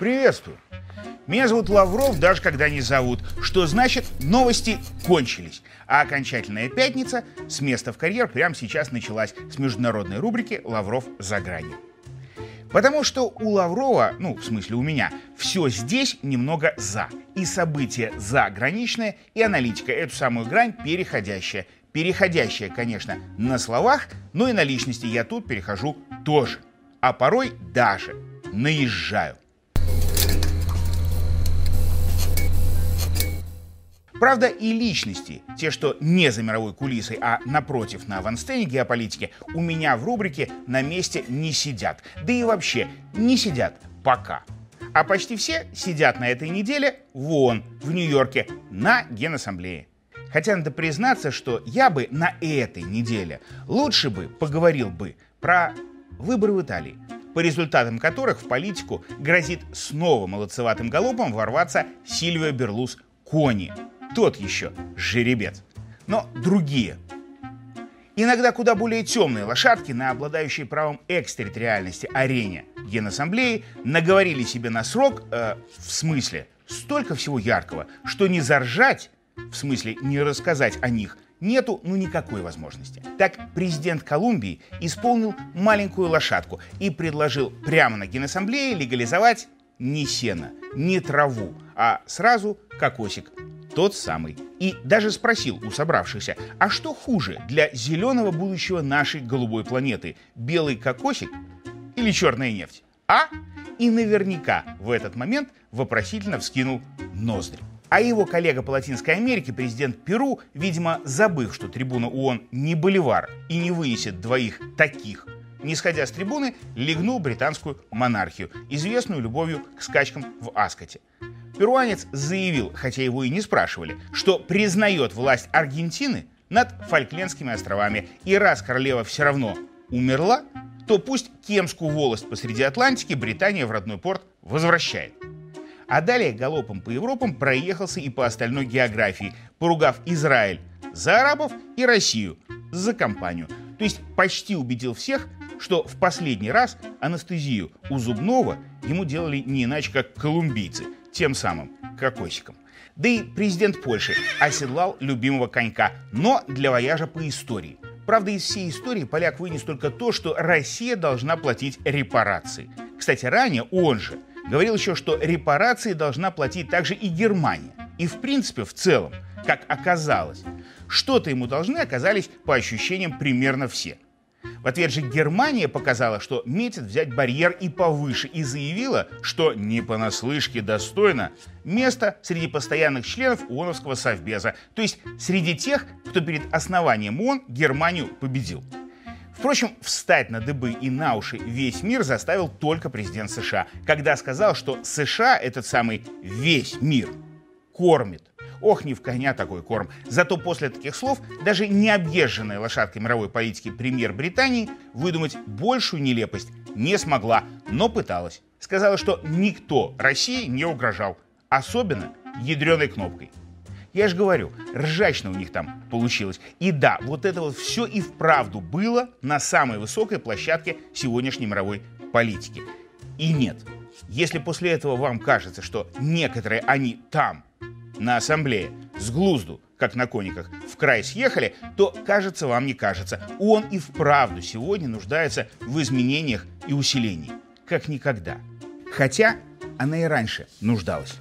Приветствую. Меня зовут Лавров, даже когда не зовут. Что значит, новости кончились. А окончательная пятница с места в карьер прямо сейчас началась с международной рубрики «Лавров за гранью». Потому что у Лаврова, ну, в смысле у меня, все здесь немного «за». И события заграничные, и аналитика эту самую грань переходящая. Переходящая, конечно, на словах, но и на личности я тут перехожу тоже. А порой даже наезжаю. Правда, и личности, те, что не за мировой кулисой, а напротив на авансцене геополитики, у меня в рубрике на месте не сидят. Да и вообще не сидят пока. А почти все сидят на этой неделе вон, в Нью-Йорке, на Генассамблее. Хотя надо признаться, что я бы на этой неделе лучше бы поговорил бы про выборы в Италии, по результатам которых в политику грозит снова молодцеватым галопом ворваться Сильвио Берлус Кони, тот еще жеребец. Но другие. Иногда куда более темные лошадки на обладающей правом экстерриториальности арене Генассамблеи наговорили себе на срок, э, в смысле, столько всего яркого, что не заржать, в смысле не рассказать о них, нету ну никакой возможности. Так президент Колумбии исполнил маленькую лошадку и предложил прямо на Генассамблее легализовать не сено, не траву, а сразу кокосик тот самый. И даже спросил у собравшихся, а что хуже для зеленого будущего нашей голубой планеты? Белый кокосик или черная нефть? А? И наверняка в этот момент вопросительно вскинул ноздри. А его коллега по Латинской Америке, президент Перу, видимо, забыв, что трибуна ООН не боливар и не вынесет двоих таких, не сходя с трибуны, легнул британскую монархию, известную любовью к скачкам в Аскоте. Перуанец заявил, хотя его и не спрашивали, что признает власть Аргентины над Фольклендскими островами. И раз королева все равно умерла, то пусть Кемскую волость посреди Атлантики Британия в родной порт возвращает. А далее галопом по Европам проехался и по остальной географии, поругав Израиль за арабов и Россию за компанию. То есть почти убедил всех, что в последний раз анестезию у зубного ему делали не иначе, как колумбийцы – тем самым кокосиком. Да и президент Польши оседлал любимого конька, но для вояжа по истории. Правда, из всей истории поляк вынес только то, что Россия должна платить репарации. Кстати, ранее он же говорил еще, что репарации должна платить также и Германия. И в принципе, в целом, как оказалось, что-то ему должны оказались по ощущениям примерно все – в ответ же Германия показала, что метит взять барьер и повыше, и заявила, что не понаслышке достойно место среди постоянных членов ООНовского совбеза, то есть среди тех, кто перед основанием ООН Германию победил. Впрочем, встать на дыбы и на уши весь мир заставил только президент США, когда сказал, что США, этот самый весь мир, кормит Ох, не в коня такой корм. Зато после таких слов даже необъезженная лошадка мировой политики премьер Британии выдумать большую нелепость не смогла, но пыталась. Сказала, что никто России не угрожал, особенно ядреной кнопкой. Я же говорю, ржачно у них там получилось. И да, вот это вот все и вправду было на самой высокой площадке сегодняшней мировой политики. И нет, если после этого вам кажется, что некоторые они там на ассамблее с глузду, как на кониках, в край съехали, то, кажется, вам не кажется. Он и вправду сегодня нуждается в изменениях и усилении. Как никогда. Хотя она и раньше нуждалась.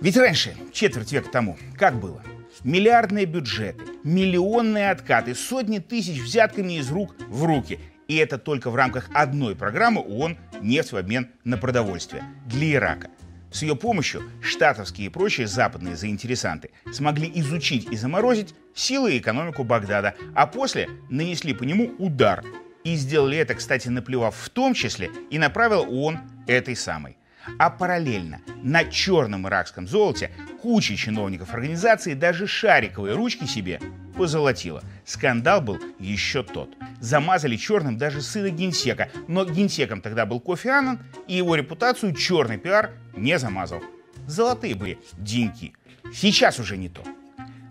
Ведь раньше, четверть века тому, как было? Миллиардные бюджеты, миллионные откаты, сотни тысяч взятками из рук в руки. И это только в рамках одной программы ООН «Нефть в обмен на продовольствие» для Ирака – с ее помощью штатовские и прочие западные заинтересанты смогли изучить и заморозить силы и экономику Багдада, а после нанесли по нему удар. И сделали это, кстати, наплевав в том числе и направил ООН этой самой. А параллельно на черном иракском золоте куча чиновников организации даже шариковые ручки себе позолотила. Скандал был еще тот. Замазали черным даже сына генсека, но генсеком тогда был Кофи Аннан, и его репутацию черный пиар не замазал. Золотые были деньги. Сейчас уже не то.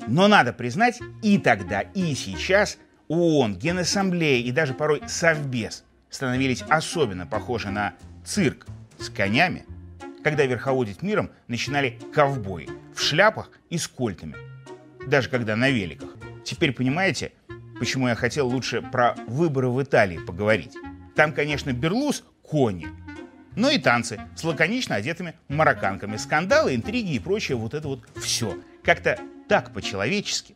Но надо признать, и тогда, и сейчас ООН, Генассамблея и даже порой Совбез становились особенно похожи на цирк с конями, когда верховодить миром начинали ковбои в шляпах и с кольтами, даже когда на великах. Теперь понимаете, почему я хотел лучше про выборы в Италии поговорить. Там, конечно, Берлуз – кони, но и танцы с лаконично одетыми марокканками, скандалы, интриги и прочее вот это вот все. Как-то так по-человечески.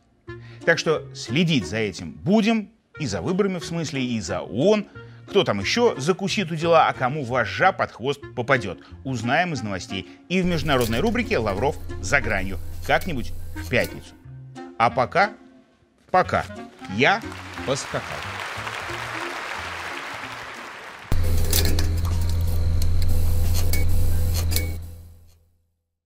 Так что следить за этим будем, и за выборами в смысле, и за ООН. Кто там еще закусит у дела, а кому вожжа под хвост попадет. Узнаем из новостей. И в международной рубрике «Лавров за гранью». Как-нибудь в пятницу. А пока, пока, я поскакал.